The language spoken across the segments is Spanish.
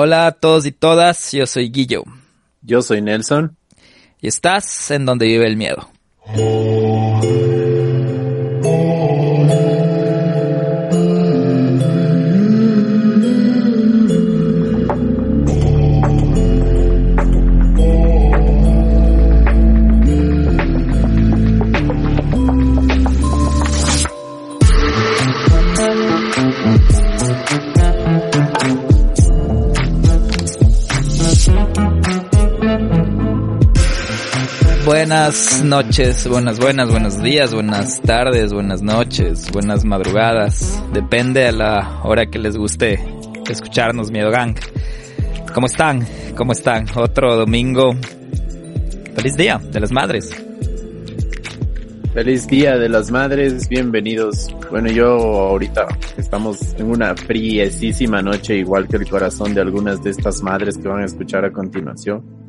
Hola a todos y todas, yo soy Guillo. Yo soy Nelson. Y estás en donde vive el miedo. Buenas noches, buenas, buenas, buenos días, buenas tardes, buenas noches, buenas madrugadas. Depende a la hora que les guste escucharnos, Miedo Gang. ¿Cómo están? ¿Cómo están? Otro domingo. Feliz día de las madres. Feliz día de las madres, bienvenidos. Bueno, yo ahorita estamos en una friesísima noche, igual que el corazón de algunas de estas madres que van a escuchar a continuación.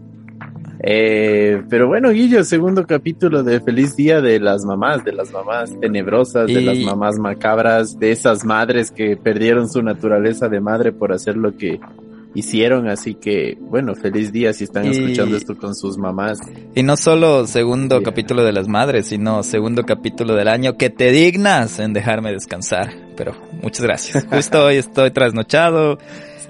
Eh, pero bueno, Guillo, segundo capítulo de Feliz Día de las mamás, de las mamás tenebrosas, de las mamás macabras, de esas madres que perdieron su naturaleza de madre por hacer lo que hicieron, así que bueno, feliz día si están escuchando esto con sus mamás. Y no solo segundo capítulo de las madres, sino segundo capítulo del año que te dignas en dejarme descansar, pero muchas gracias. Justo hoy estoy trasnochado,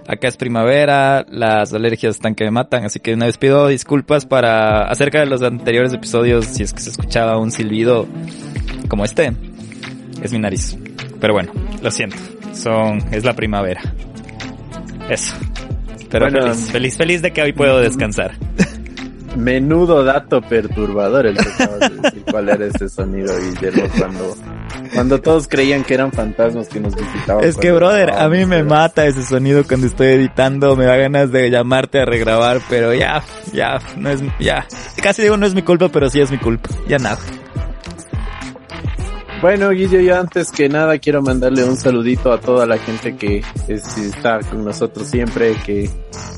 Acá es primavera, las alergias están que me matan, así que una vez pido disculpas para acerca de los anteriores episodios si es que se escuchaba un silbido como este. Es mi nariz. Pero bueno, lo siento. Son es la primavera. Eso. Pero feliz, feliz, feliz de que hoy puedo descansar. Menudo dato perturbador el que acabas de decir cuál era ese sonido y cuando cuando todos creían que eran fantasmas que nos visitaban. Es que, brother, a mí me mata ese sonido cuando estoy editando. Me da ganas de llamarte a regrabar, pero ya, ya, no es, ya. Casi digo no es mi culpa, pero sí es mi culpa. Ya nada. Bueno, Guillo, yo antes que nada quiero mandarle un saludito a toda la gente que está con nosotros siempre, que,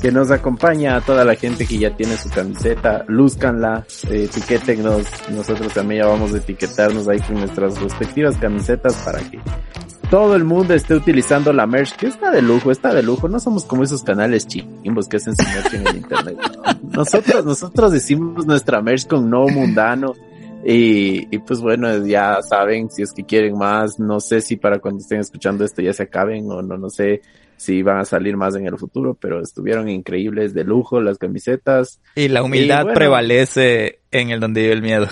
que nos acompaña, a toda la gente que ya tiene su camiseta, luzcanla, eh, etiquétennos, nosotros también ya vamos a etiquetarnos ahí con nuestras respectivas camisetas para que todo el mundo esté utilizando la merch, que está de lujo, está de lujo, no somos como esos canales chimbos que hacen su merch en el internet. Nosotros, nosotros decimos nuestra merch con no mundano, y, pues bueno, ya saben, si es que quieren más, no sé si para cuando estén escuchando esto ya se acaben o no, no sé si van a salir más en el futuro, pero estuvieron increíbles, de lujo, las camisetas. Y la humildad prevalece en el donde vive el miedo.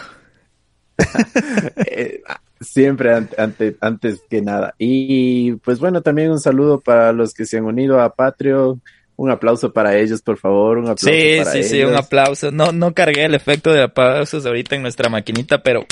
Eh, siempre ante, antes que nada. Y pues bueno, también un saludo para los que se han unido a Patreon un aplauso para ellos, por favor, un aplauso sí, para sí, Sí, sí, un aplauso. No, no cargué el efecto de aplausos ahorita en nuestra maquinita, pero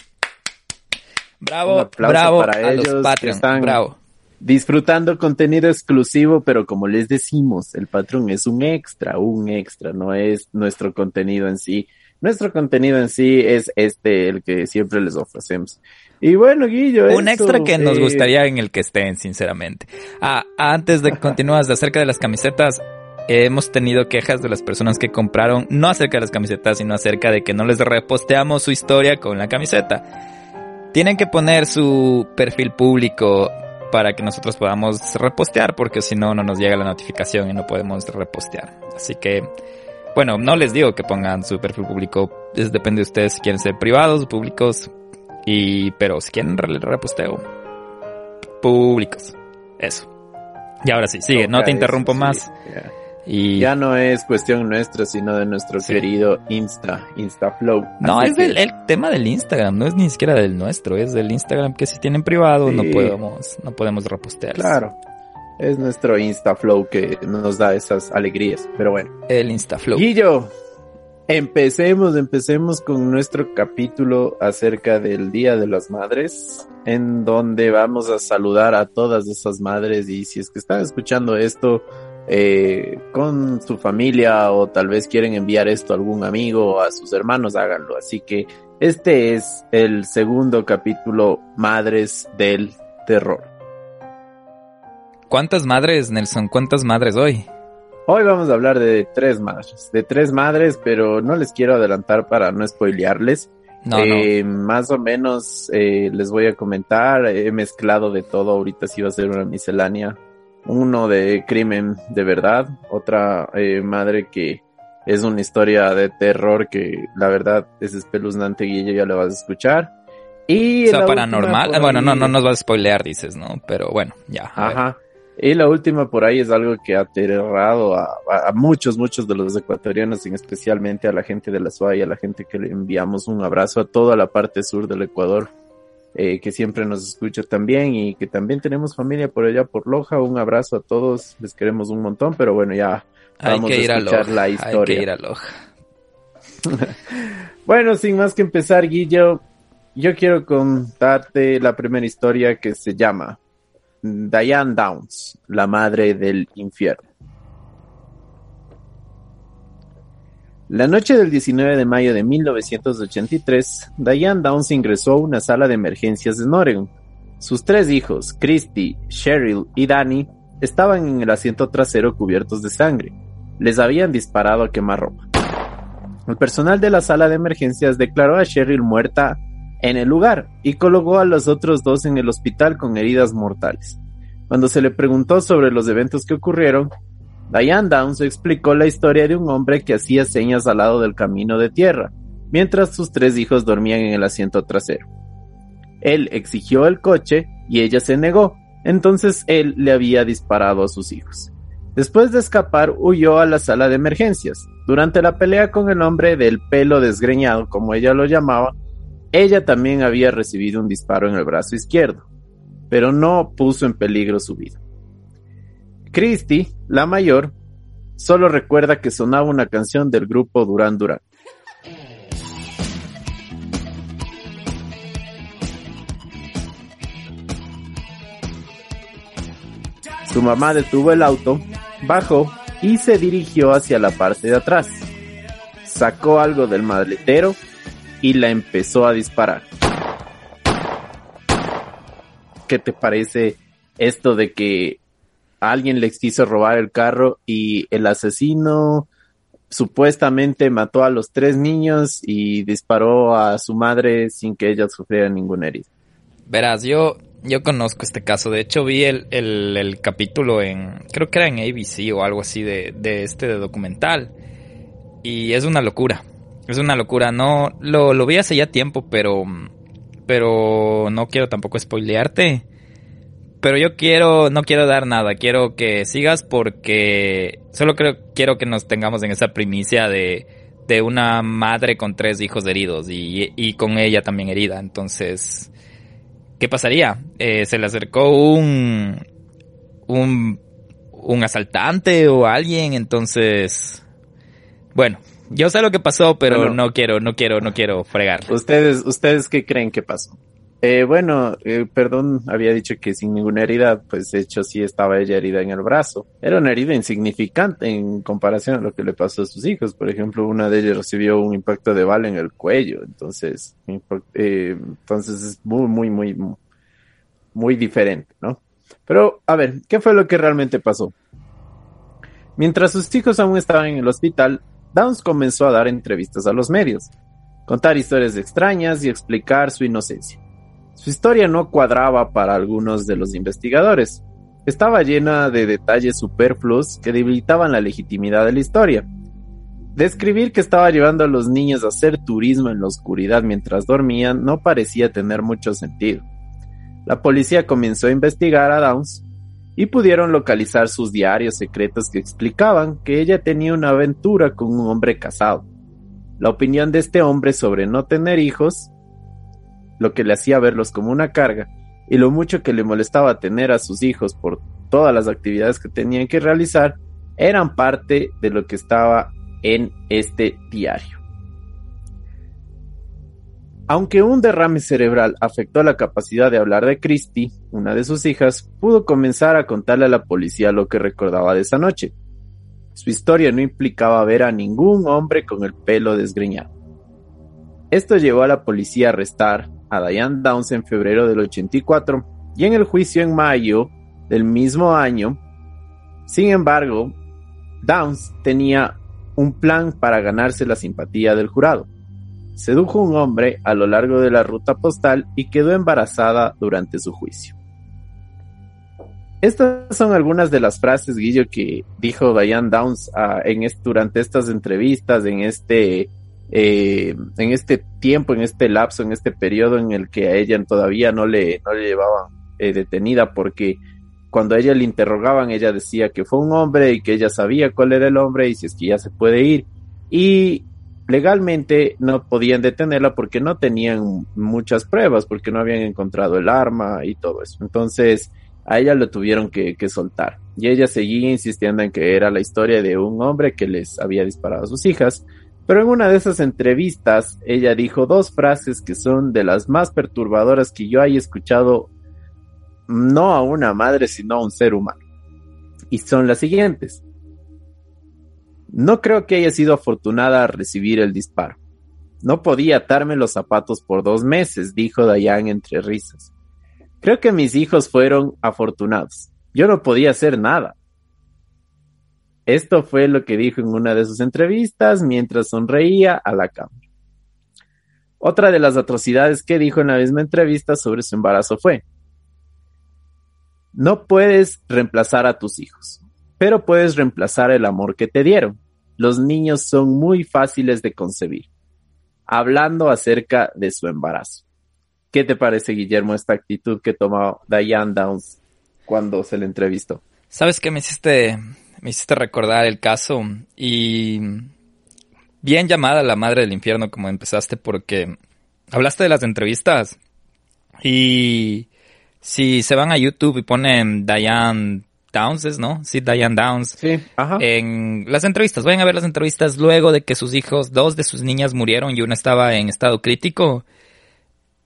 bravo, bravo para ellos los Patreon, están bravo. Disfrutando contenido exclusivo, pero como les decimos, el Patreon es un extra, un extra, no es nuestro contenido en sí. Nuestro contenido en sí es este, el que siempre les ofrecemos. Y bueno, Guillo. Un extra que nos eh, gustaría en el que estén, sinceramente. Ah, antes de continuar acerca de las camisetas, hemos tenido quejas de las personas que compraron, no acerca de las camisetas, sino acerca de que no les reposteamos su historia con la camiseta. Tienen que poner su perfil público para que nosotros podamos repostear, porque si no, no nos llega la notificación y no podemos repostear. Así que, bueno, no les digo que pongan su perfil público, es, depende de ustedes si quieren ser privados o públicos, y, pero si quieren reposteo, públicos. Eso. Y ahora sí, sigue, no te interrumpo más. Y ya no es cuestión nuestra, sino de nuestro querido Insta, InstaFlow. No, es del, el tema del Instagram, no es ni siquiera del nuestro, es del Instagram que si tienen privado no podemos, no podemos repostear. Claro. Es nuestro InstaFlow que nos da esas alegrías, pero bueno. El InstaFlow. yo empecemos, empecemos con nuestro capítulo acerca del Día de las Madres, en donde vamos a saludar a todas esas madres y si es que están escuchando esto, eh, con su familia o tal vez quieren enviar esto a algún amigo o a sus hermanos, háganlo. Así que este es el segundo capítulo Madres del Terror. ¿Cuántas madres, Nelson? ¿Cuántas madres hoy? Hoy vamos a hablar de tres madres, de tres madres, pero no les quiero adelantar para no spoilearles. No, eh, Más o menos eh, les voy a comentar, he mezclado de todo, ahorita sí va a ser una miscelánea uno de crimen de verdad, otra eh, madre que es una historia de terror que la verdad es espeluznante y ya lo vas a escuchar. Y o sea, paranormal. Bueno, no, no nos vas a spoilear, dices, ¿no? Pero bueno, ya. Ajá. Y la última por ahí es algo que ha aterrado a, muchos, muchos de los ecuatorianos, y especialmente a la gente de la SUA y a la gente que le enviamos un abrazo a toda la parte sur del Ecuador, eh, que siempre nos escucha también y que también tenemos familia por allá por Loja. Un abrazo a todos, les queremos un montón, pero bueno, ya vamos a escuchar la historia. Hay que ir a Loja. bueno, sin más que empezar, Guillo, yo quiero contarte la primera historia que se llama Diane Downs, la madre del infierno. La noche del 19 de mayo de 1983, Diane Downs ingresó a una sala de emergencias en Oregon. Sus tres hijos, Christy, Cheryl y Danny, estaban en el asiento trasero cubiertos de sangre. Les habían disparado a quemarropa. El personal de la sala de emergencias declaró a Cheryl muerta en el lugar y colocó a los otros dos en el hospital con heridas mortales. Cuando se le preguntó sobre los eventos que ocurrieron, Diane Downs explicó la historia de un hombre que hacía señas al lado del camino de tierra, mientras sus tres hijos dormían en el asiento trasero. Él exigió el coche y ella se negó, entonces él le había disparado a sus hijos. Después de escapar, huyó a la sala de emergencias. Durante la pelea con el hombre del pelo desgreñado, como ella lo llamaba, ella también había recibido un disparo en el brazo izquierdo, pero no puso en peligro su vida. Christy, la mayor, solo recuerda que sonaba una canción del grupo Duran Duran. Su mamá detuvo el auto, bajó y se dirigió hacia la parte de atrás. Sacó algo del maletero y la empezó a disparar. ¿Qué te parece esto de que alguien le quiso robar el carro y el asesino supuestamente mató a los tres niños y disparó a su madre sin que ella sufriera ninguna herida? Verás, yo, yo conozco este caso. De hecho, vi el, el, capítulo en, creo que era en ABC o algo así de, de este de documental. Y es una locura. Es una locura, no lo, lo vi hace ya tiempo, pero pero no quiero tampoco spoilearte. Pero yo quiero, no quiero dar nada, quiero que sigas porque solo creo, quiero que nos tengamos en esa primicia de, de una madre con tres hijos heridos y, y con ella también herida. Entonces, ¿qué pasaría? Eh, se le acercó un, un, un asaltante o alguien, entonces, bueno, yo sé lo que pasó, pero no quiero, no quiero, no quiero fregar. ¿Ustedes, ustedes qué creen que pasó? Eh, bueno, eh, perdón, había dicho que sin ninguna herida, pues de hecho sí estaba ella herida en el brazo. Era una herida insignificante en comparación a lo que le pasó a sus hijos. Por ejemplo, una de ellas recibió un impacto de bala en el cuello. Entonces, eh, entonces es muy, muy, muy, muy diferente, ¿no? Pero, a ver, ¿qué fue lo que realmente pasó? Mientras sus hijos aún estaban en el hospital, Downs comenzó a dar entrevistas a los medios, contar historias extrañas y explicar su inocencia. Su historia no cuadraba para algunos de los investigadores. Estaba llena de detalles superfluos que debilitaban la legitimidad de la historia. Describir que estaba llevando a los niños a hacer turismo en la oscuridad mientras dormían no parecía tener mucho sentido. La policía comenzó a investigar a Downs y pudieron localizar sus diarios secretos que explicaban que ella tenía una aventura con un hombre casado. La opinión de este hombre sobre no tener hijos, lo que le hacía verlos como una carga, y lo mucho que le molestaba tener a sus hijos por todas las actividades que tenían que realizar, eran parte de lo que estaba en este diario. Aunque un derrame cerebral afectó la capacidad de hablar de Christie, una de sus hijas, pudo comenzar a contarle a la policía lo que recordaba de esa noche. Su historia no implicaba ver a ningún hombre con el pelo desgreñado. Esto llevó a la policía a arrestar a Diane Downs en febrero del 84 y en el juicio en mayo del mismo año. Sin embargo, Downs tenía un plan para ganarse la simpatía del jurado sedujo a un hombre a lo largo de la ruta postal y quedó embarazada durante su juicio. estas son algunas de las frases, Guillo, que dijo Diane Downs en durante estas entrevistas, en este, eh, en este tiempo, en este lapso, en este periodo en el que a ella todavía no le, no le llevaban eh, detenida, porque cuando a ella le interrogaban, ella decía que fue un hombre y que ella sabía cuál era el hombre y si es que ya se puede ir. Y legalmente no podían detenerla porque no tenían muchas pruebas, porque no habían encontrado el arma y todo eso. Entonces, a ella lo tuvieron que, soltar. Y ella seguía insistiendo en que era la historia de un hombre que les había disparado a sus hijas. Pero en una de esas entrevistas, ella dijo dos frases que son de las más perturbadoras que yo haya escuchado, no a una madre, sino a un ser humano. Y son las siguientes. No creo que haya sido afortunada a recibir el disparo. No podía atarme los zapatos por dos meses, dijo Dayan entre risas. Creo que mis hijos fueron afortunados. Yo no podía hacer nada. Esto fue lo que dijo en una de sus entrevistas mientras sonreía a la cámara. Otra de las atrocidades que dijo en la misma entrevista sobre su embarazo fue, no puedes reemplazar a tus hijos, pero puedes reemplazar el amor que te dieron. Los niños son muy fáciles de concebir. Hablando acerca de su embarazo. ¿Qué te parece, Guillermo, esta actitud que tomó Diane Downs cuando se le entrevistó? Sabes que me hiciste, me hiciste recordar el caso y bien llamada la madre del infierno como empezaste porque hablaste de las entrevistas y si se van a YouTube y ponen Diane Downs, ¿no? Sí, Diane Downs. Sí, ajá. En las entrevistas, vayan a ver las entrevistas luego de que sus hijos, dos de sus niñas murieron y una estaba en estado crítico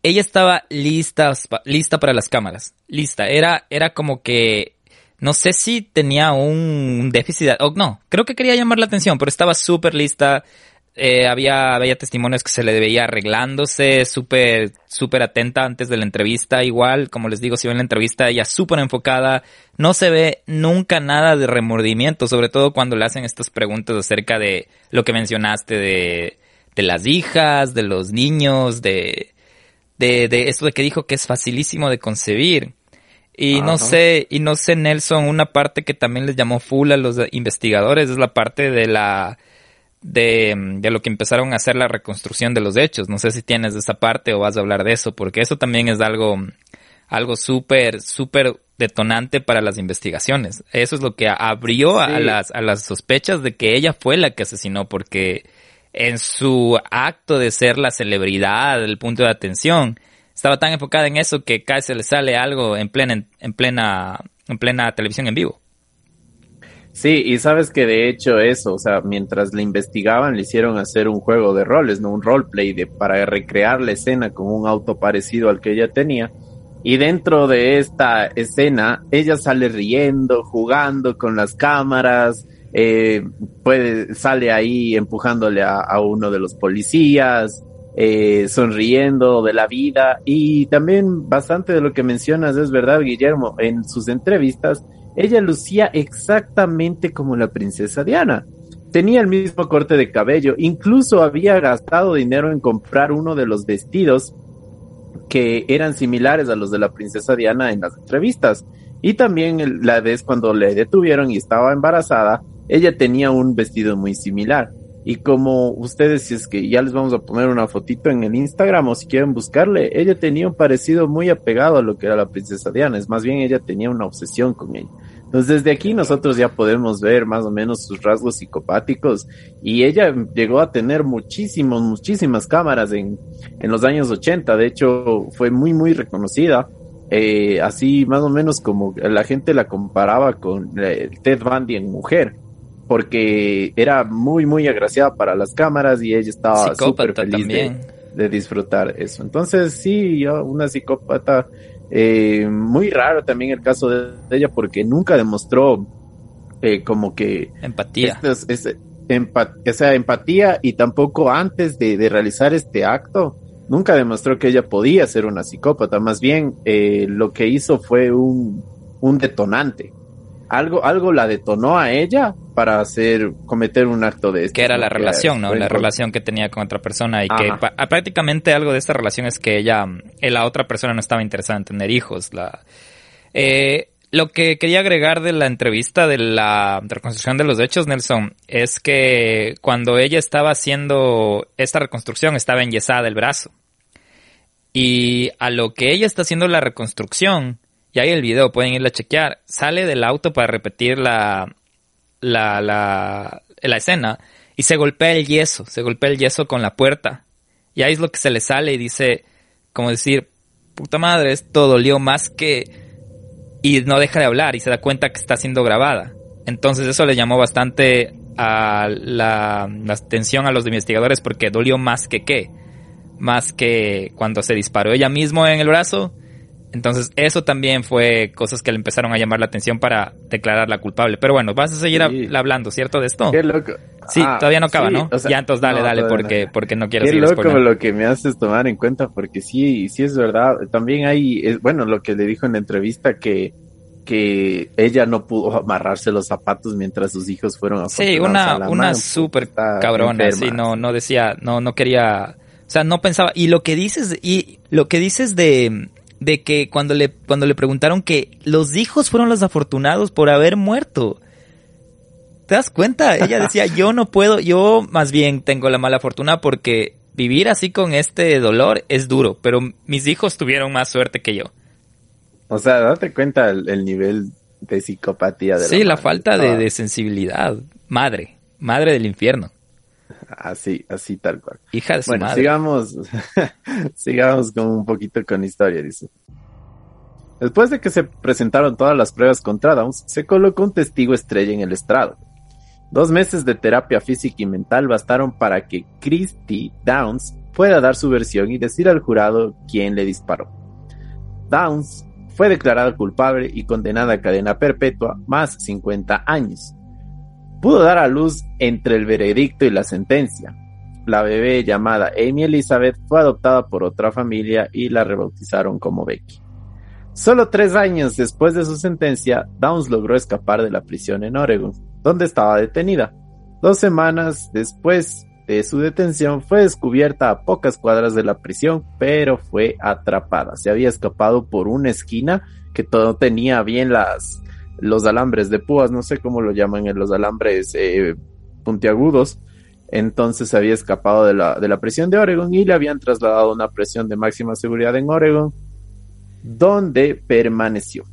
ella estaba lista, lista para las cámaras, lista. Era, era como que, no sé si tenía un déficit, o no, creo que quería llamar la atención, pero estaba súper lista. Eh, había, había testimonios que se le veía arreglándose, súper, súper atenta antes de la entrevista. Igual, como les digo, si ven la entrevista, ella súper enfocada. No se ve nunca nada de remordimiento, sobre todo cuando le hacen estas preguntas acerca de lo que mencionaste de, de las hijas, de los niños, de, de, de esto de que dijo que es facilísimo de concebir. Y no sé, y no sé, Nelson, una parte que también les llamó full a los investigadores es la parte de la, de, de, lo que empezaron a hacer la reconstrucción de los hechos. No sé si tienes esa parte o vas a hablar de eso, porque eso también es algo, algo súper, súper detonante para las investigaciones. Eso es lo que abrió a, las, a las sospechas de que ella fue la que asesinó, porque en su acto de ser la celebridad, el punto de atención, estaba tan enfocada en eso que casi se le sale algo en plena, en plena, en plena televisión en vivo. Sí, y sabes que de hecho eso, o sea, mientras le investigaban, le hicieron hacer un juego de roles, ¿no? Un roleplay de, para recrear la escena con un auto parecido al que ella tenía. Y dentro de esta escena, ella sale riendo, jugando con las cámaras, eh, puede, sale ahí empujándole a, uno de los policías, eh, sonriendo de la vida y también bastante de lo que mencionas es verdad, Guillermo, en sus entrevistas ella lucía exactamente como la princesa Diana. Tenía el mismo corte de cabello, incluso había gastado dinero en comprar uno de los vestidos que eran similares a los de la princesa Diana en las entrevistas. Y también la vez cuando le detuvieron y estaba embarazada, ella tenía un vestido muy similar. Y como ustedes, si es que ya les vamos a poner una fotito en el Instagram o si quieren buscarle, ella tenía un parecido muy apegado a lo que era la princesa Diana. Es más bien ella tenía una obsesión con ella. Entonces desde aquí nosotros ya podemos ver más o menos sus rasgos psicopáticos y ella llegó a tener muchísimos, muchísimas cámaras en, en los años 80. De hecho fue muy, muy reconocida. Eh, así más o menos como la gente la comparaba con eh, Ted Bundy en mujer porque era muy, muy agraciada para las cámaras y ella estaba súper feliz de, disfrutar eso. Entonces, sí, yo, una psicópata, eh, muy raro también el caso de ella porque nunca demostró eh, como que... Empatía. esa empatía y tampoco antes de, realizar este acto, nunca demostró que ella podía ser una psicópata. Más bien, eh, lo que hizo fue un, un detonante algo, algo la detonó a ella para hacer, cometer un acto de este. Que era la relación, ¿no? La relación que tenía con otra persona y que prácticamente algo de esta relación es que ella, eh, la otra persona no estaba interesada en tener hijos. La, eh, lo que quería agregar de la entrevista de la reconstrucción de los hechos, Nelson, es que cuando ella estaba haciendo esta reconstrucción estaba enyesada el brazo. Y a lo que ella está haciendo la reconstrucción, y ahí el video, pueden irla a chequear, sale del auto para repetir la, la, la, la escena y se golpea el yeso, se golpea el yeso con la puerta. Y ahí es lo que se le sale y dice, como decir, puta madre, esto dolió más que... Y no deja de hablar y se da cuenta que está siendo grabada. Entonces eso le llamó bastante a la, la atención a los investigadores porque dolió más que qué. Más que cuando se disparó ella mismo en el brazo entonces, eso también fue cosas que le empezaron a llamar la atención para declararla culpable. Pero bueno, vas a seguir hablando, ¿cierto? De esto. Qué loco. Sí, ah, todavía no acaba, ¿no? ya, entonces dale, dale, porque, no. porque no quiero Qué loco lo que me haces tomar en cuenta, porque sí, sí es verdad. También hay, bueno, lo que le dijo en la entrevista que que ella no pudo amarrarse los zapatos mientras sus hijos fueron a Sí, una, una súper cabrona, sí, no, no decía, no, no quería, o sea, no pensaba, y lo que dices, y lo que dices de, de que cuando le, cuando le preguntaron que los hijos fueron los afortunados por haber muerto. ¿Te das cuenta? Ella decía, yo no puedo, yo más bien tengo la mala fortuna porque vivir así con este dolor es duro, pero mis hijos tuvieron más suerte que yo. O sea, date cuenta el, nivel de psicopatía de la Sí, la falta de, de sensibilidad. Madre, madre del infierno. Así, así tal cual. Hija de su bueno, sigamos, sigamos con un poquito con historia, dice. Después de que se presentaron todas las pruebas contra Downs, se colocó un testigo estrella en el estrado. Dos meses de terapia física y mental bastaron para que Christy Downs pueda dar su versión y decir al jurado quién le disparó. Downs fue declarada culpable y condenada a cadena perpetua más 50 años pudo dar a luz entre el veredicto y la sentencia. La bebé llamada Amy Elizabeth fue adoptada por otra familia y la rebautizaron como Becky. Solo tres años después de su sentencia, Downs logró escapar de la prisión en Oregon, donde estaba detenida. Dos semanas después de su detención fue descubierta a pocas cuadras de la prisión, pero fue atrapada. Se había escapado por una esquina que todo tenía bien las, los alambres de púas, no sé cómo lo llaman en los alambres eh, puntiagudos. Entonces había escapado de la, de la prisión de Oregon y le habían trasladado a una prisión de máxima seguridad en Oregon, donde permaneció.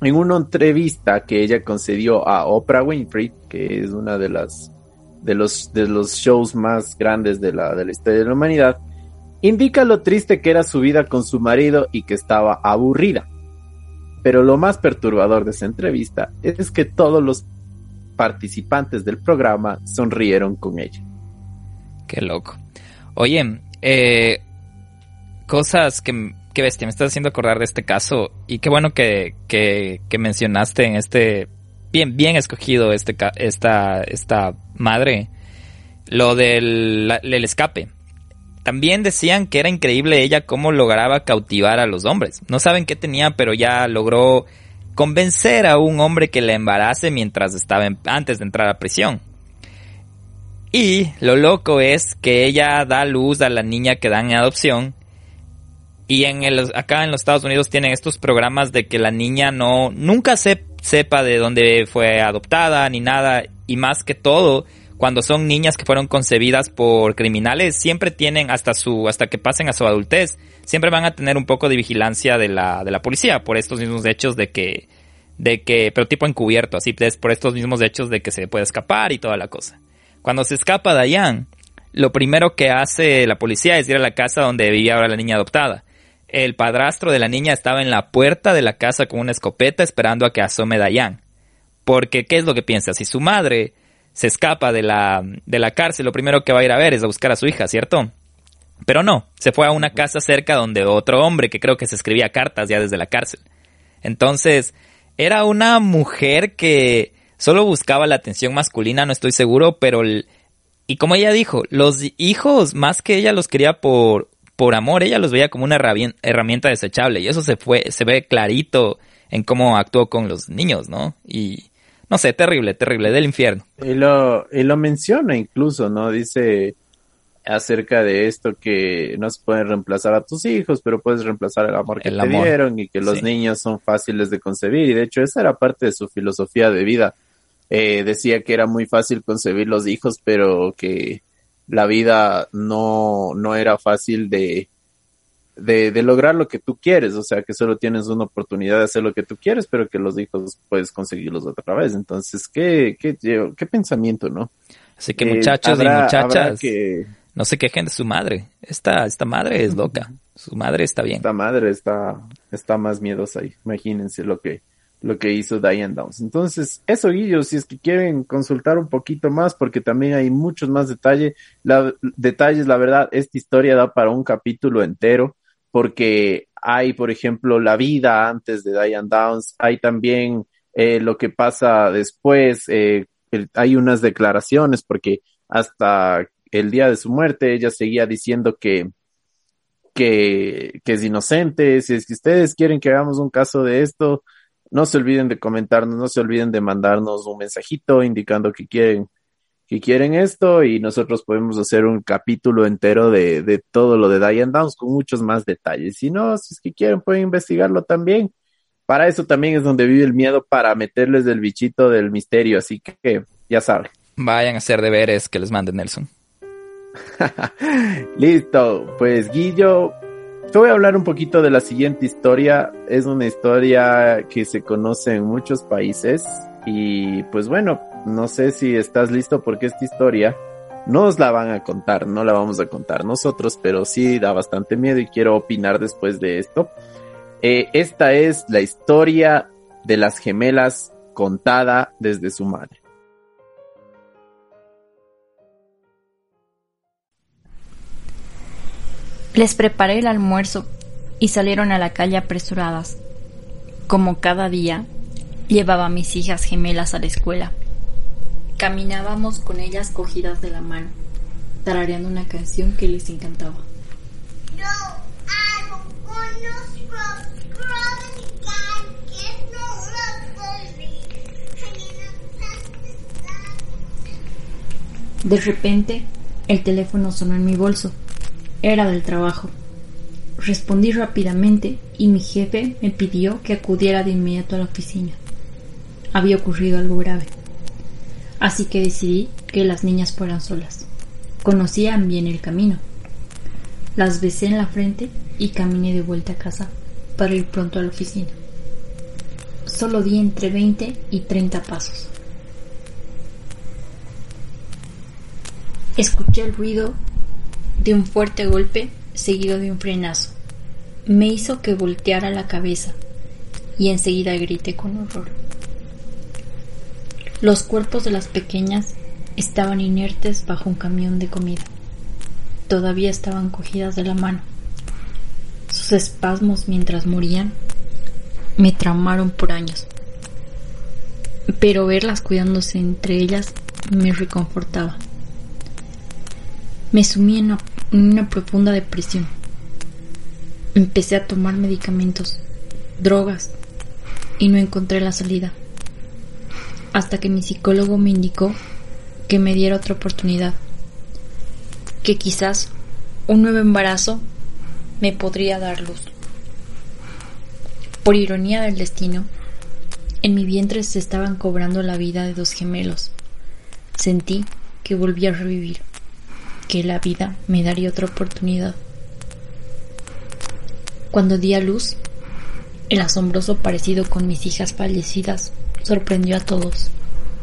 En una entrevista que ella concedió a Oprah Winfrey, que es una de las de los, de los shows más grandes de la, de la historia de la humanidad, indica lo triste que era su vida con su marido y que estaba aburrida. Pero lo más perturbador de esa entrevista es que todos los participantes del programa sonrieron con ella. Qué loco. Oye, eh, cosas que, que bestia, me estás haciendo acordar de este caso y qué bueno que, que, que mencionaste en este, bien, bien escogido este, esta, esta madre, lo del el escape. También decían que era increíble ella cómo lograba cautivar a los hombres. No saben qué tenía, pero ya logró convencer a un hombre que la embarace mientras estaba antes de entrar a prisión. Y lo loco es que ella da luz a la niña que dan en adopción. Y en acá en los Estados Unidos tienen estos programas de que la niña no nunca se, sepa de dónde fue adoptada ni nada. Y más que todo, cuando son niñas que fueron concebidas por criminales, siempre tienen hasta su, hasta que pasen a su adultez, siempre van a tener un poco de vigilancia de la, de la policía por estos mismos hechos de que, de que, pero tipo encubierto, así es por estos mismos hechos de que se puede escapar y toda la cosa. Cuando se escapa Dayan, lo primero que hace la policía es ir a la casa donde vivía ahora la niña adoptada. El padrastro de la niña estaba en la puerta de la casa con una escopeta esperando a que asome Dayan. Porque, ¿qué es lo que piensa? Si su madre se escapa de la, de la cárcel, lo primero que va a ir a ver es a buscar a su hija, ¿cierto? Pero no, se fue a una casa cerca donde otro hombre que creo que se escribía cartas ya desde la cárcel. Entonces, era una mujer que solo buscaba la atención masculina, no estoy seguro, pero... y como ella dijo, los hijos, más que ella los quería por, por amor, ella los veía como una herramienta desechable. Y eso se fue, se ve clarito en cómo actuó con los niños, ¿no? Y no sé, terrible, terrible, del infierno. Y lo, y lo menciona incluso, ¿no? Dice, acerca de esto que no se pueden reemplazar a tus hijos, pero puedes reemplazar el amor que te dieron y que los niños son fáciles de concebir. Y de hecho esa era parte de su filosofía de vida. Eh, decía que era muy fácil concebir los hijos, pero que la vida no, no era fácil de, de, de, lograr lo que tú quieres, o sea, que solo tienes una oportunidad de hacer lo que tú quieres, pero que los hijos puedes conseguirlos otra vez. Entonces, ¿qué, qué, qué pensamiento, no? Así que muchachos y muchachas, no se quejen de su madre. Esta, esta madre es loca. Su madre está bien. Esta madre está, está más miedosa ahí. Imagínense lo que, lo que hizo Diane Downs. Entonces, eso, Guillo, si es que quieren consultar un poquito más, porque también hay muchos más detalles, la, detalles, la verdad, esta historia da para un capítulo entero, porque hay, por ejemplo, la vida antes de Diane Downs, hay también eh, lo que pasa después, eh, hay unas declaraciones, porque hasta el día de su muerte ella seguía diciendo que, que, que es inocente, si es que ustedes quieren que hagamos un caso de esto, no se olviden de comentarnos, no se olviden de mandarnos un mensajito indicando que quieren, que quieren esto y nosotros podemos hacer un capítulo entero de, de todo lo de Diane Downs con muchos más detalles. Si no, si es que quieren, pueden investigarlo también. Para eso también es donde vive el miedo para meterles del bichito del misterio, así que ya saben. Vayan a hacer deberes que les mande Nelson. Listo, pues Guillo, te voy a hablar un poquito de la siguiente historia. Es una historia que se conoce en muchos países y pues bueno, no sé si estás listo porque esta historia nos la van a contar, no la vamos a contar nosotros, pero sí da bastante miedo y quiero opinar después de esto. Eh, esta es la historia de las gemelas contada desde su madre. Les preparé el almuerzo y salieron a la calle apresuradas. Como cada día, llevaba a mis hijas gemelas a la escuela. Caminábamos con ellas cogidas de la mano, tarareando una canción que les encantaba. De repente, el teléfono sonó en mi bolso. Era del trabajo. Respondí rápidamente y mi jefe me pidió que acudiera de inmediato a la oficina. Había ocurrido algo grave. Así que decidí que las niñas fueran solas. Conocían bien el camino. Las besé en la frente y caminé de vuelta a casa para ir pronto a la oficina. Solo di entre 20 y 30 pasos. Escuché el ruido de un fuerte golpe seguido de un frenazo. Me hizo que volteara la cabeza y enseguida grité con horror. Los cuerpos de las pequeñas estaban inertes bajo un camión de comida. Todavía estaban cogidas de la mano. Sus espasmos mientras morían me traumaron por años. Pero verlas cuidándose entre ellas me reconfortaba. Me sumí en una, profunda depresión. Empecé a tomar medicamentos, drogas, y no encontré la salida. Hasta que mi psicólogo me indicó que me diera otra oportunidad, que quizás un nuevo embarazo me podría dar luz. Por ironía del destino, en mi vientre se estaban cobrando la vida de dos gemelos. Sentí que volví a revivir que la vida me daría otra oportunidad. Cuando di a luz, el asombroso parecido con mis hijas fallecidas sorprendió a todos,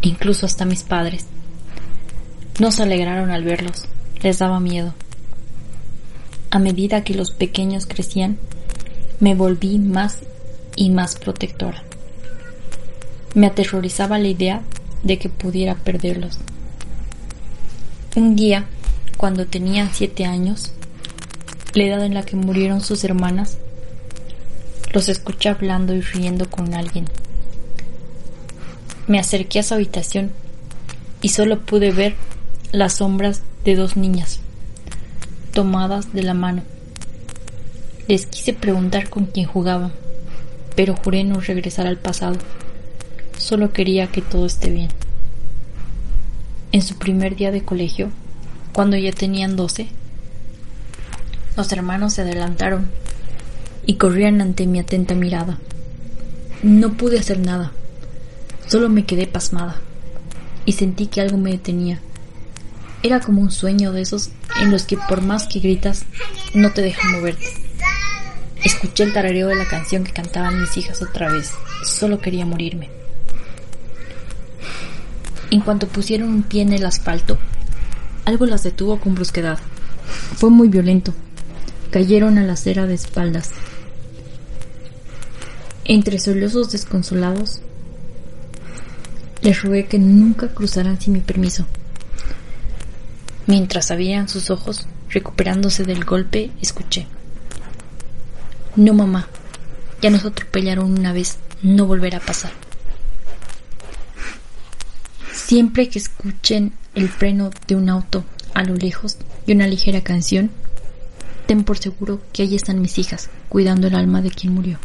incluso hasta mis padres. No se alegraron al verlos, les daba miedo. A medida que los pequeños crecían, me volví más y más protectora. Me aterrorizaba la idea de que pudiera perderlos. Un día cuando tenían siete años, la edad en la que murieron sus hermanas, los escuché hablando y riendo con alguien. Me acerqué a su habitación y solo pude ver las sombras de dos niñas, tomadas de la mano. Les quise preguntar con quién jugaban, pero juré no regresar al pasado. Solo quería que todo esté bien. En su primer día de colegio, Cuando ya tenían doce, los hermanos se adelantaron y corrían ante mi atenta mirada. No pude hacer nada, solo me quedé pasmada y sentí que algo me detenía. Era como un sueño de esos en los que por más que gritas no te dejan moverte. Escuché el tarareo de la canción que cantaban mis hijas otra vez. Solo quería morirme. En cuanto pusieron un pie en el asfalto, algo las detuvo con brusquedad. Fue muy violento. Cayeron a la acera de espaldas. Entre sollozos desconsolados, les rogué que nunca cruzaran sin mi permiso. Mientras abrían sus ojos, recuperándose del golpe, escuché. No, mamá. Ya nos atropellaron una vez. No volverá a pasar. Siempre que escuchen el freno de un auto a lo lejos y una ligera canción, ten por seguro que ahí están mis hijas, cuidando el alma de quien murió.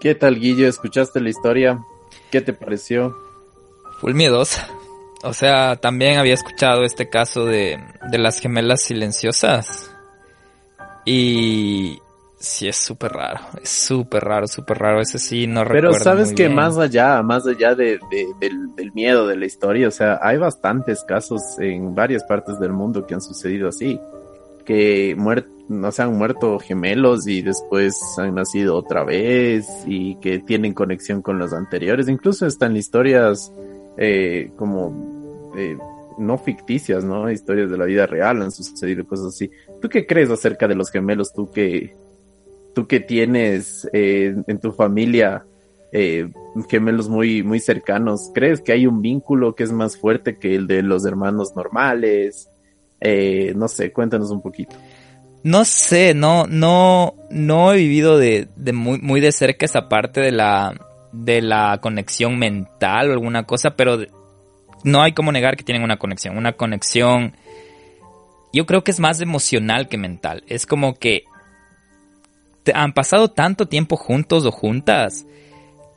¿Qué tal, Guillo? ¿Escuchaste la historia? ¿Qué te pareció? Full miedosa. O sea, también había escuchado este caso de, de las gemelas silenciosas. Y sí es súper raro, es súper raro, súper raro, ese sí no recuerdo Pero sabes que bien. más allá, más allá de, de- del, del miedo de la historia, o sea, hay bastantes casos en varias partes del mundo que han sucedido así, que muer no se han muerto gemelos y después han nacido otra vez y que tienen conexión con los anteriores, incluso están historias eh, como eh, no ficticias, ¿no? Historias de la vida real han sucedido cosas así. ¿Tú qué crees acerca de los gemelos? Tú que tú que tienes eh, en tu familia eh, gemelos muy, muy cercanos, ¿crees que hay un vínculo que es más fuerte que el de los hermanos normales? Eh, no sé, cuéntanos un poquito. No sé, no, no, no he vivido de, muy, muy de cerca esa parte de la, de la conexión mental o alguna cosa, pero no hay como negar que tienen una conexión. Una conexión, yo creo que es más emocional que mental. Es como que te- han pasado tanto tiempo juntos o juntas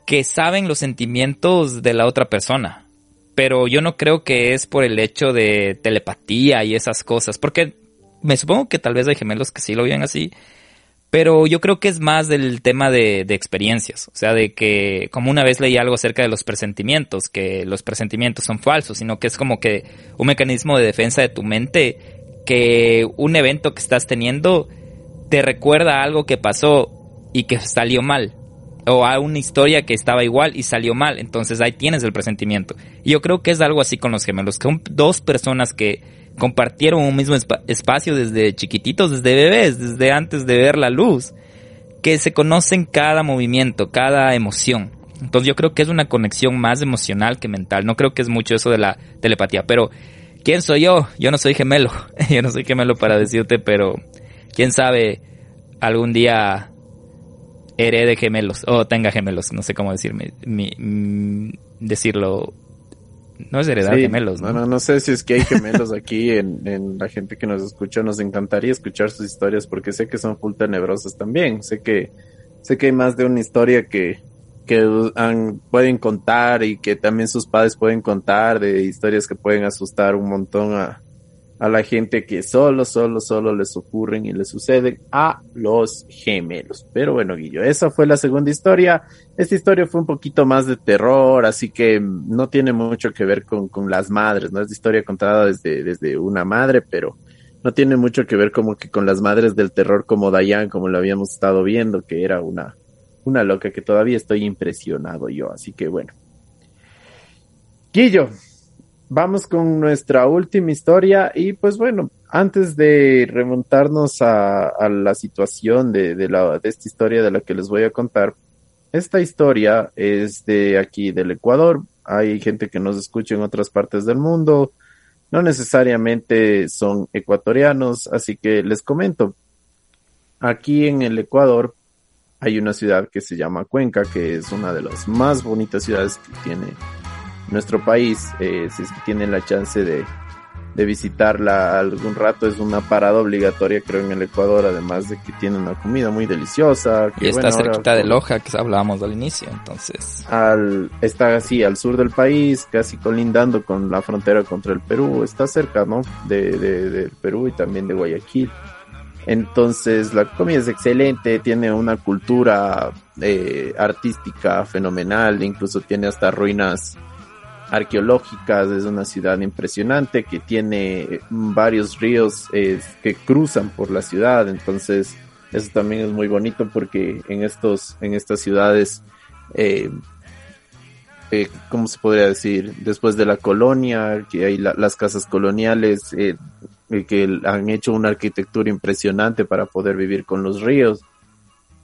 que saben los sentimientos de la otra persona. Pero yo no creo que es por el hecho de telepatía y esas cosas, porque me supongo que tal vez hay gemelos que sí lo vean así, pero yo creo que es más del tema de, de experiencias, o sea, de que como una vez leí algo acerca de los presentimientos, que los presentimientos son falsos, sino que es como que un mecanismo de defensa de tu mente, que un evento que estás teniendo te recuerda a algo que pasó y que salió mal, o a una historia que estaba igual y salió mal, entonces ahí tienes el presentimiento. Y yo creo que es algo así con los gemelos, que son dos personas que compartieron un mismo espa- espacio desde chiquititos, desde bebés, desde antes de ver la luz, que se conocen cada movimiento, cada emoción. Entonces yo creo que es una conexión más emocional que mental, no creo que es mucho eso de la telepatía, pero ¿quién soy yo? Yo no soy gemelo, yo no soy gemelo para decirte, pero quién sabe algún día herede gemelos o tenga gemelos, no sé cómo decirme, mm, decirlo. No es heredar Sí, gemelos, ¿no? no, no, no sé si es que hay gemelos aquí en, en la gente que nos escucha. Nos encantaría escuchar sus historias porque sé que son full tenebrosas también. Sé que, sé que hay más de una historia que, que han- pueden contar y que también sus padres pueden contar de historias que pueden asustar un montón a, a la gente que solo, solo, solo les ocurren y les suceden a los gemelos. Pero bueno, Guillo, esa fue la segunda historia. Esta historia fue un poquito más de terror, así que no tiene mucho que ver con, con las madres, ¿no? Es historia contada desde, desde una madre, pero no tiene mucho que ver como que con las madres del terror como Dayan, como lo habíamos estado viendo, que era una, una loca que todavía estoy impresionado yo, así que bueno. Guillo, vamos con nuestra última historia y pues bueno, antes de remontarnos a, la situación de, de, la, de esta historia de la que les voy a contar, esta historia es de aquí del Ecuador, hay gente que nos escucha en otras partes del mundo, no necesariamente son ecuatorianos, así que les comento, aquí en el Ecuador hay una ciudad que se llama Cuenca, que es una de las más bonitas ciudades que tiene nuestro país, eh, si es que tienen la chance de, de visitarla algún rato. Es una parada obligatoria, creo, en el Ecuador, además de que tiene una comida muy deliciosa. y está cerquita de Loja, que hablábamos al inicio, entonces. Al, está así al sur del país, casi colindando con la frontera contra el Perú. Está cerca, ¿no? De, de, del Perú y también de Guayaquil. Entonces la comida es excelente, tiene una cultura eh, artística fenomenal, incluso tiene hasta ruinas arqueológicas, es una ciudad impresionante que tiene varios ríos eh, que cruzan por la ciudad, entonces eso también es muy bonito porque en estos, en estas ciudades, eh, eh, ¿cómo se podría decir? Después de la colonia, que hay las casas coloniales, eh, que han hecho una arquitectura impresionante para poder vivir con los ríos.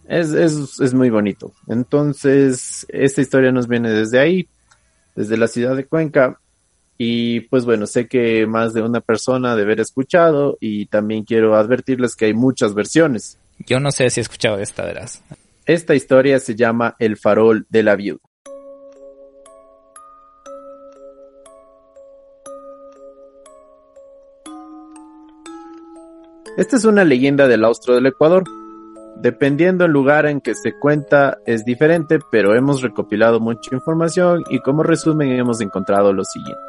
Es, es, es muy bonito. Entonces, esta historia nos viene desde ahí, desde la ciudad de Cuenca. Y pues bueno, sé que más de una persona debe haber escuchado y también quiero advertirles que hay muchas versiones. Yo no sé si he escuchado esta, verás. Esta historia se llama El farol de la viuda. Esta es una leyenda del austro del Ecuador. Dependiendo del lugar en que se cuenta es diferente, pero hemos recopilado mucha información y como resumen hemos encontrado lo siguiente.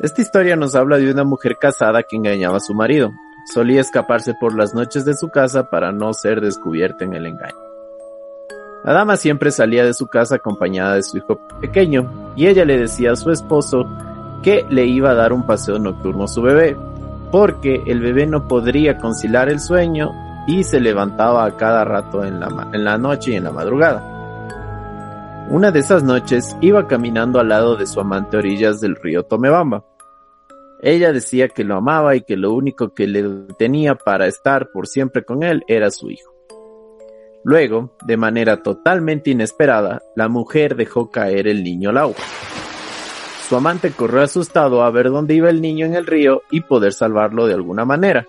Esta historia nos habla de una mujer casada que engañaba a su marido. Solía escaparse por las noches de su casa para no ser descubierta en el engaño. La dama siempre salía de su casa acompañada de su hijo pequeño y ella le decía a su esposo que le iba a dar un paseo nocturno a su bebé, porque el bebé no podría conciliar el sueño y se levantaba a cada rato en la, en la noche y en la madrugada. Una de esas noches iba caminando al lado de su amante orillas del río Tomebamba. Ella decía que lo amaba y que lo único que le tenía para estar por siempre con él era su hijo. Luego, de manera totalmente inesperada, la mujer dejó caer el niño al agua. Su amante corrió asustado a ver dónde iba el niño en el río y poder salvarlo de alguna manera.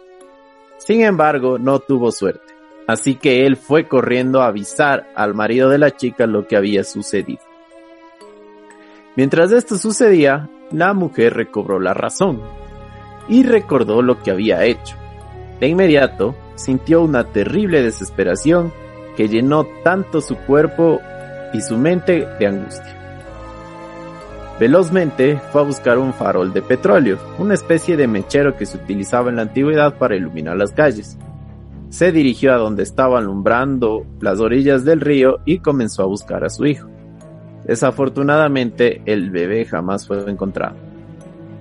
Sin embargo, no tuvo suerte, así que él fue corriendo a avisar al marido de la chica lo que había sucedido. Mientras esto sucedía, la mujer recobró la razón y recordó lo que había hecho. De inmediato, sintió una terrible desesperación que llenó tanto su cuerpo y su mente de angustia. Velozmente fue a buscar un farol de petróleo, una especie de mechero que se utilizaba en la antigüedad para iluminar las calles. Se dirigió a donde estaba alumbrando las orillas del río y comenzó a buscar a su hijo. Desafortunadamente, el bebé jamás fue encontrado.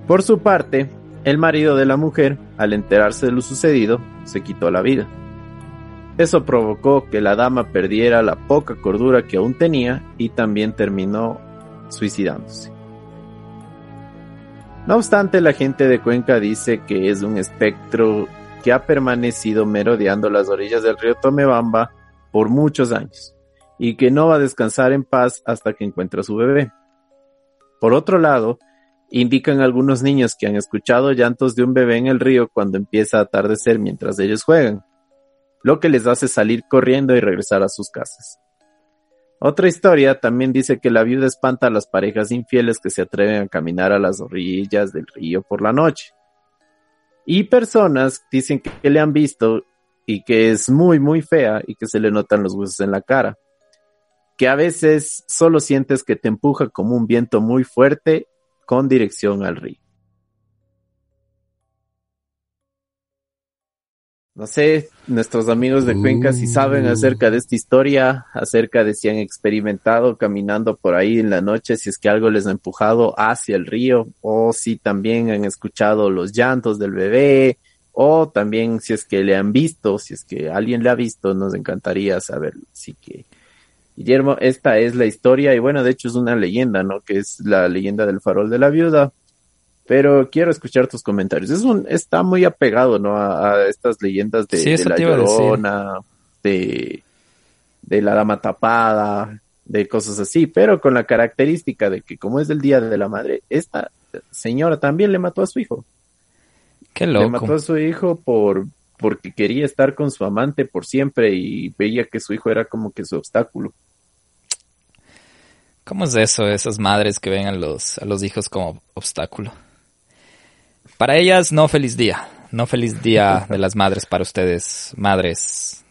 Por su parte, el marido de la mujer, al enterarse de lo sucedido, se quitó la vida. Eso provocó que la dama perdiera la poca cordura que aún tenía y también terminó suicidándose. No obstante, la gente de Cuenca dice que es un espectro que ha permanecido merodeando las orillas del río Tomebamba por muchos años y que no va a descansar en paz hasta que encuentre a su bebé. Por otro lado, indican algunos niños que han escuchado llantos de un bebé en el río cuando empieza a atardecer mientras ellos juegan, lo que les hace salir corriendo y regresar a sus casas. Otra historia también dice que la viuda espanta a las parejas infieles que se atreven a caminar a las orillas del río por la noche. Y personas dicen que le han visto y que es muy muy fea y que se le notan los huesos en la cara. Que a veces solo sientes que te empuja como un viento muy fuerte con dirección al río. No sé, nuestros amigos de Cuenca si saben acerca de esta historia, acerca de si han experimentado caminando por ahí en la noche, si es que algo les ha empujado hacia el río, o si también han escuchado los llantos del bebé, o también si es que le han visto, si es que alguien le ha visto, nos encantaría saberlo. Así que, Guillermo, esta es la historia, y bueno, de hecho es una leyenda, ¿no? Que es la leyenda del farol de la viuda pero quiero escuchar tus comentarios. Es un, está muy apegado, ¿no? A, estas leyendas de, la llorona, de, de la dama tapada, de cosas así, pero con la característica de que como es el día de la madre, esta señora también le mató a su hijo. Qué loco. Le mató a su hijo por porque quería estar con su amante por siempre y veía que su hijo era como que su obstáculo. ¿Cómo es eso, esas madres que ven a los, a los hijos como obstáculo? Para ellas, no feliz día. No feliz día de las madres para ustedes, madres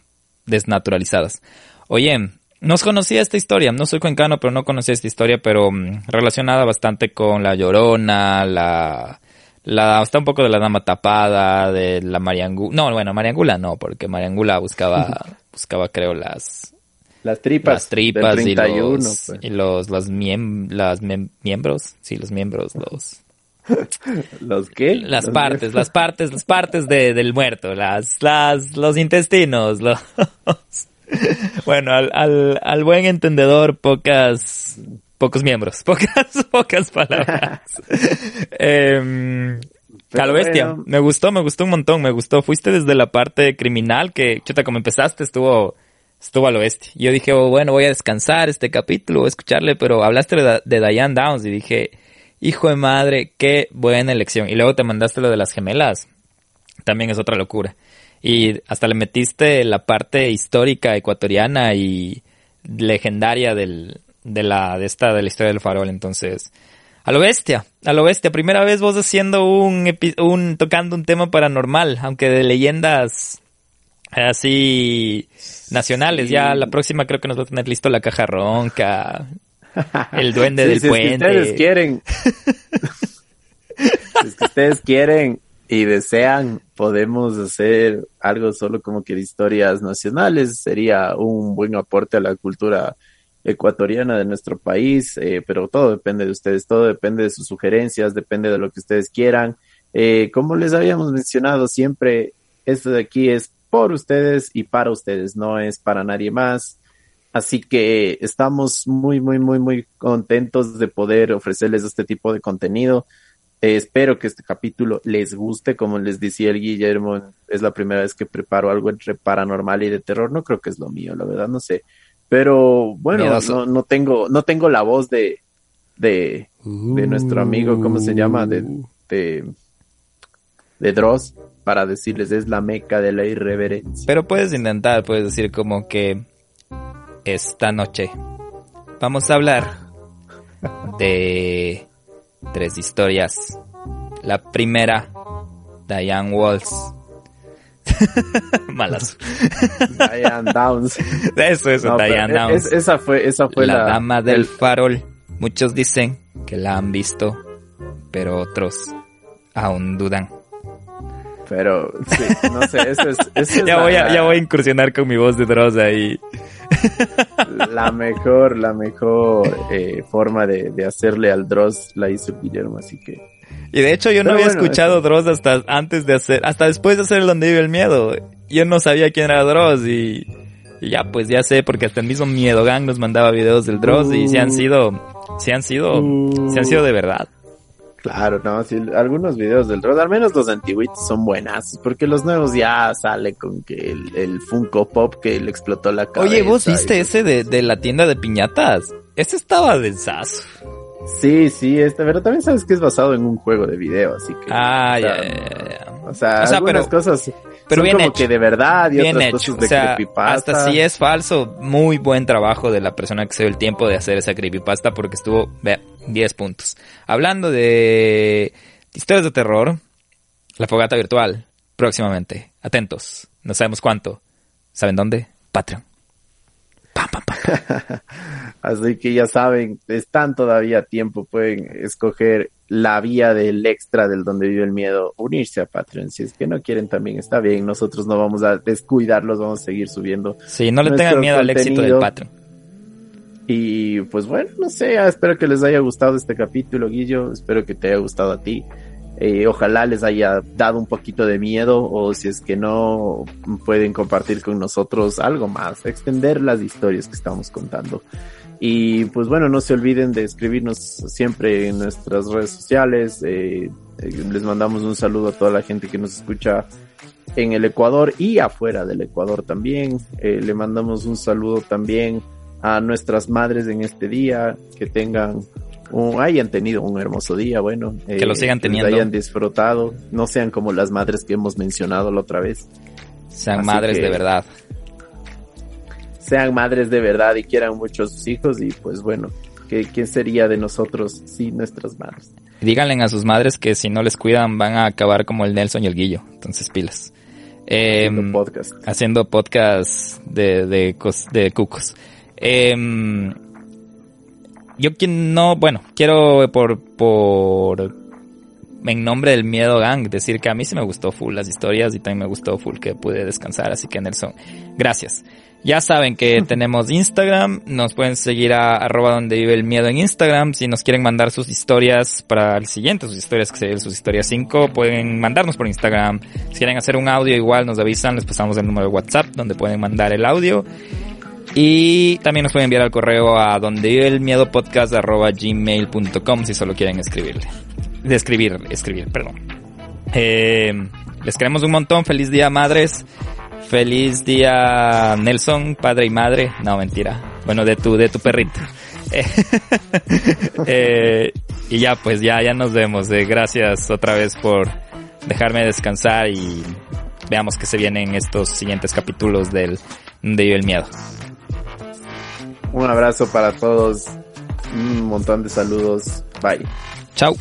desnaturalizadas. Oye, no conocía esta historia, no soy cuencano, pero no conocía esta historia, pero mm, relacionada bastante con la llorona, la, la, hasta un poco de la dama tapada, de la mariangula, no, bueno, mariangula no, porque mariangula buscaba, buscaba creo las, las tripas, las tripas y los, pues. y los, las miembros, sí, los miembros, los, ¿Los qué? Las partes, las partes, las partes de, del muerto, las, las, los intestinos, los... bueno, al, al, al buen entendedor, pocas, pocos miembros, pocas, pocas palabras. eh, a lo bestia, me gustó, me gustó un montón, me gustó. Fuiste desde la parte criminal que, chuta, como empezaste, estuvo, estuvo a lo bestia. Yo dije, oh, bueno, voy a descansar este capítulo, voy a escucharle, pero hablaste de, de Diane Downs y dije, hijo de madre, qué buena elección. Y luego te mandaste lo de las gemelas. También es otra locura. Y hasta le metiste la parte histórica ecuatoriana y legendaria del, de la, de esta, de la historia del farol. Entonces, a lo bestia, a lo bestia. Primera vez vos haciendo un, un, tocando un tema paranormal, aunque de leyendas así nacionales. Ya la próxima creo que nos va a tener listo la caja ronca, el duende del puente. Si ustedes quieren. si ustedes quieren y desean, podemos hacer algo solo como que de historias nacionales. Sería un buen aporte a la cultura ecuatoriana de nuestro país, eh, pero todo depende de ustedes, todo depende de sus sugerencias, depende de lo que ustedes quieran. Eh, como les habíamos mencionado siempre, esto de aquí es por ustedes y para ustedes, no es para nadie más. Así que estamos muy, muy, muy, muy contentos de poder ofrecerles este tipo de contenido. Eh, espero que este capítulo les guste. Como les decía el Guillermo, es la primera vez que preparo algo entre paranormal y de terror. No creo que es lo mío, la verdad, no sé. Pero bueno, no, no, tengo, no tengo la voz de, de, de nuestro amigo, ¿cómo se llama? De, de, de Dross para decirles es la meca de la irreverencia. Pero puedes intentar, puedes decir como que esta noche vamos a hablar de tres historias. La primera, Diane Walls. Malas. Diane Downs. Eso, eso, Diane e-, Downs. esa fue, esa fue la, dama del farol. Muchos dicen que la han visto, pero otros aún dudan. Pero, sí, no sé, eso es... ya, voy a, ya voy a incursionar con mi voz de Dross ahí. La mejor, la mejor eh, forma de, hacerle al Dross la hizo Guillermo, así que... Y de hecho yo no había escuchado Dross hasta antes de hacer, hasta después de hacer el Donde vive el miedo. Yo no sabía quién era Dross y, ya pues ya sé porque hasta el mismo Miedo Gang nos mandaba videos del Dross y se han uh. sido, se han sido, se han sido de verdad. Claro, no, sí, algunos videos del Dross, al menos los antiguitos son buenas, porque los nuevos ya sale con que el, Funko Pop que le explotó la cabeza. Oye, ¿vos viste ese de, de, la tienda de piñatas? Ese estaba densazo. Sí, sí, este, pero también sabes que es basado en un juego de video, así que... Ah, ya, ya, ya. O sea, algunas cosas pero son como que de verdad y bien hecho. o sea, Hasta si es falso, muy buen trabajo de la persona que se dio el tiempo de hacer esa creepypasta porque estuvo, vea, 10 puntos. Hablando de historias de terror, la fogata virtual, próximamente. Atentos, no sabemos cuánto. ¿Saben dónde? Patreon. Así que ya saben, están todavía a tiempo, pueden escoger la vía del extra del donde vive el miedo, unirse a Patreon. Si es que no quieren también, está bien, nosotros no vamos a descuidarlos, vamos a seguir subiendo. Sí, no le tengan miedo al éxito del Patreon. Y pues bueno, no sé, espero que les haya gustado este capítulo, Guillo, espero que te haya gustado a ti. Eh, ojalá les haya dado un poquito de miedo o si es que no pueden compartir con nosotros algo más, extender las historias que estamos contando. Y pues bueno, no se olviden de escribirnos siempre en nuestras redes sociales. Eh, eh, les mandamos un saludo a toda la gente que nos escucha en el Ecuador y afuera del Ecuador también. le mandamos un saludo también a nuestras madres en este día, que tengan hayan tenido un hermoso día, bueno. Que lo eh, sigan teniendo. hayan disfrutado, no sean como las madres que hemos mencionado la otra vez. Sean madres de verdad. Sean madres de verdad y quieran mucho a sus hijos y pues bueno, ¿qué, sería de nosotros sin nuestras madres? díganle a sus madres que si no les cuidan van a acabar como el Nelson y el Guillo. Entonces pilas. Eh, Haciendo podcast. haciendo podcast de, de cucos. Em, yo quien no, bueno, quiero por, por, en nombre del Miedo Gang decir que a mí sí me gustó full las historias y también me gustó full que pude descansar, así que Nelson, gracias. Ya saben que tenemos Instagram, nos pueden seguir a arroba donde vive el miedo en Instagram, si nos quieren mandar sus historias para el siguiente, sus historias que serían sus historias 5, pueden mandarnos por Instagram, si quieren hacer un audio igual nos avisan, les pasamos el número de WhatsApp donde pueden mandar el audio y también nos pueden enviar al correo a donde vive el miedo podcast arroba gmail.com si solo quieren escribirle. De escribir, escribir, perdón. Eh, les queremos un montón. Feliz día, madres. Feliz día, Nelson, padre y madre. No, mentira. Bueno, de tu, de tu perrito. Eh, y ya, pues ya, ya nos vemos. Eh, gracias otra vez por dejarme descansar y veamos que se vienen estos siguientes capítulos del de el Miedo. Un abrazo para todos. Un montón de saludos. Bye. Chao.